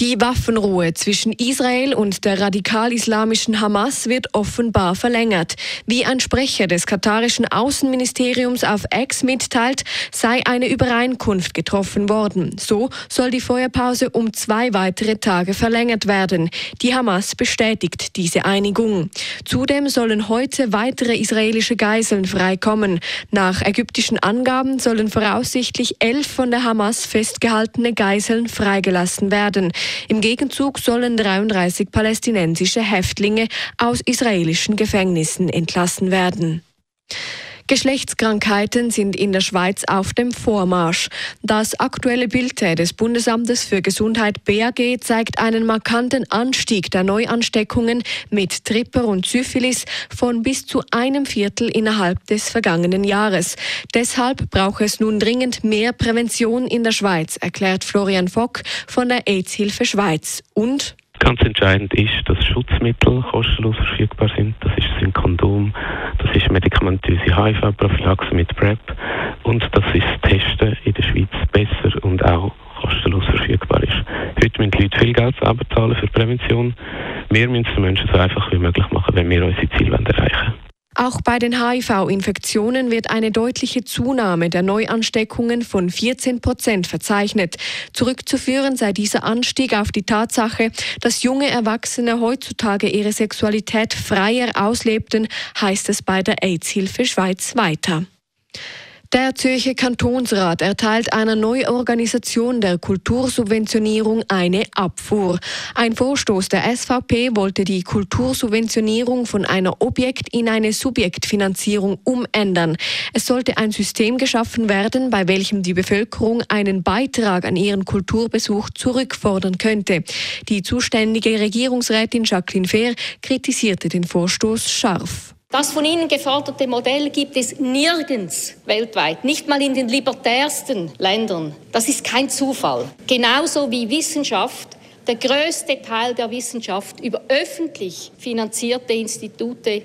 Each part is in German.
Die Waffenruhe zwischen Israel und der radikal-islamischen Hamas wird offenbar verlängert. Wie ein Sprecher des katarischen Außenministeriums auf Ex mitteilt, sei eine Übereinkunft getroffen worden. So soll die Feuerpause um zwei weitere Tage verlängert werden. Die Hamas bestätigt diese Einigung. Zudem sollen heute weitere israelische Geiseln freikommen. Nach ägyptischen Angaben sollen voraussichtlich elf von der Hamas festgehaltene Geiseln freigelassen werden. Im Gegenzug sollen 33 palästinensische Häftlinge aus israelischen Gefängnissen entlassen werden. Geschlechtskrankheiten sind in der Schweiz auf dem Vormarsch. Das aktuelle Bild des Bundesamtes für Gesundheit BAG zeigt einen markanten Anstieg der Neuansteckungen mit Tripper und Syphilis von bis zu einem Viertel innerhalb des vergangenen Jahres. Deshalb braucht es nun dringend mehr Prävention in der Schweiz, erklärt Florian Fock von der AIDS-Hilfe Schweiz. Und Ganz entscheidend ist, dass Schutzmittel kostenlos verfügbar sind. Das ist ein Kondom, das ist medikamentöse HIV-Prophylaxe mit PrEP und dass das Testen in der Schweiz besser und auch kostenlos verfügbar ist. Heute müssen die Leute viel Geld selber zahlen für Prävention. Wir müssen es den Menschen so einfach wie möglich machen, wenn wir unsere Ziele erreichen wollen. Auch bei den HIV-Infektionen wird eine deutliche Zunahme der Neuansteckungen von 14 Prozent verzeichnet. Zurückzuführen sei dieser Anstieg auf die Tatsache, dass junge Erwachsene heutzutage ihre Sexualität freier auslebten, heißt es bei der AIDS-Hilfe Schweiz weiter. Der Zürcher Kantonsrat erteilt einer Neuorganisation der Kultursubventionierung eine Abfuhr. Ein Vorstoß der SVP wollte die Kultursubventionierung von einer Objekt- in eine Subjektfinanzierung umändern. Es sollte ein System geschaffen werden, bei welchem die Bevölkerung einen Beitrag an ihren Kulturbesuch zurückfordern könnte. Die zuständige Regierungsrätin Jacqueline Fehr kritisierte den Vorstoß scharf. Das von Ihnen geforderte Modell gibt es nirgends weltweit, nicht mal in den libertärsten Ländern. Das ist kein Zufall. Genauso wie Wissenschaft, der größte Teil der Wissenschaft über öffentlich finanzierte Institute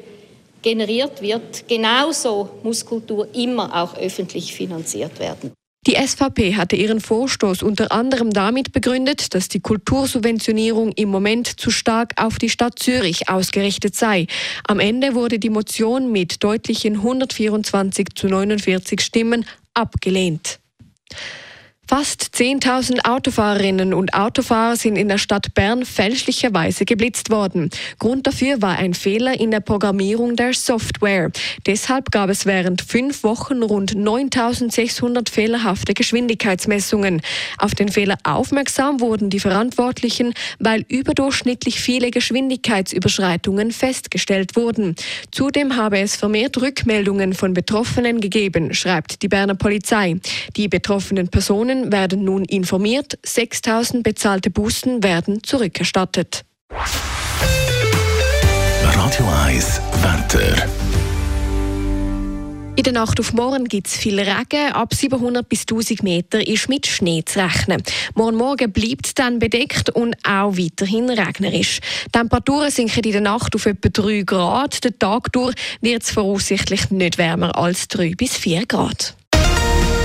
generiert wird, genauso muss Kultur immer auch öffentlich finanziert werden. Die SVP hatte ihren Vorstoß unter anderem damit begründet, dass die Kultursubventionierung im Moment zu stark auf die Stadt Zürich ausgerichtet sei. Am Ende wurde die Motion mit deutlichen 124 zu 49 Stimmen abgelehnt. Fast 10.000 Autofahrerinnen und Autofahrer sind in der Stadt Bern fälschlicherweise geblitzt worden. Grund dafür war ein Fehler in der Programmierung der Software. Deshalb gab es während fünf Wochen rund 9.600 fehlerhafte Geschwindigkeitsmessungen. Auf den Fehler aufmerksam wurden die Verantwortlichen, weil überdurchschnittlich viele Geschwindigkeitsüberschreitungen festgestellt wurden. Zudem habe es vermehrt Rückmeldungen von Betroffenen gegeben, schreibt die Berner Polizei. Die betroffenen Personen Personen werden nun informiert, 6000 bezahlte Bußen werden zurückerstattet. Radio 1 Wetter. In der Nacht auf morgen gibt es viel Regen. Ab 700 bis 1000 Meter ist mit Schnee zu rechnen. Morgen Morgen bleibt es dann bedeckt und auch weiterhin regnerisch. Die Temperaturen sinken in der Nacht auf etwa 3 Grad. Den Tag durch wird es voraussichtlich nicht wärmer als 3 bis 4 Grad.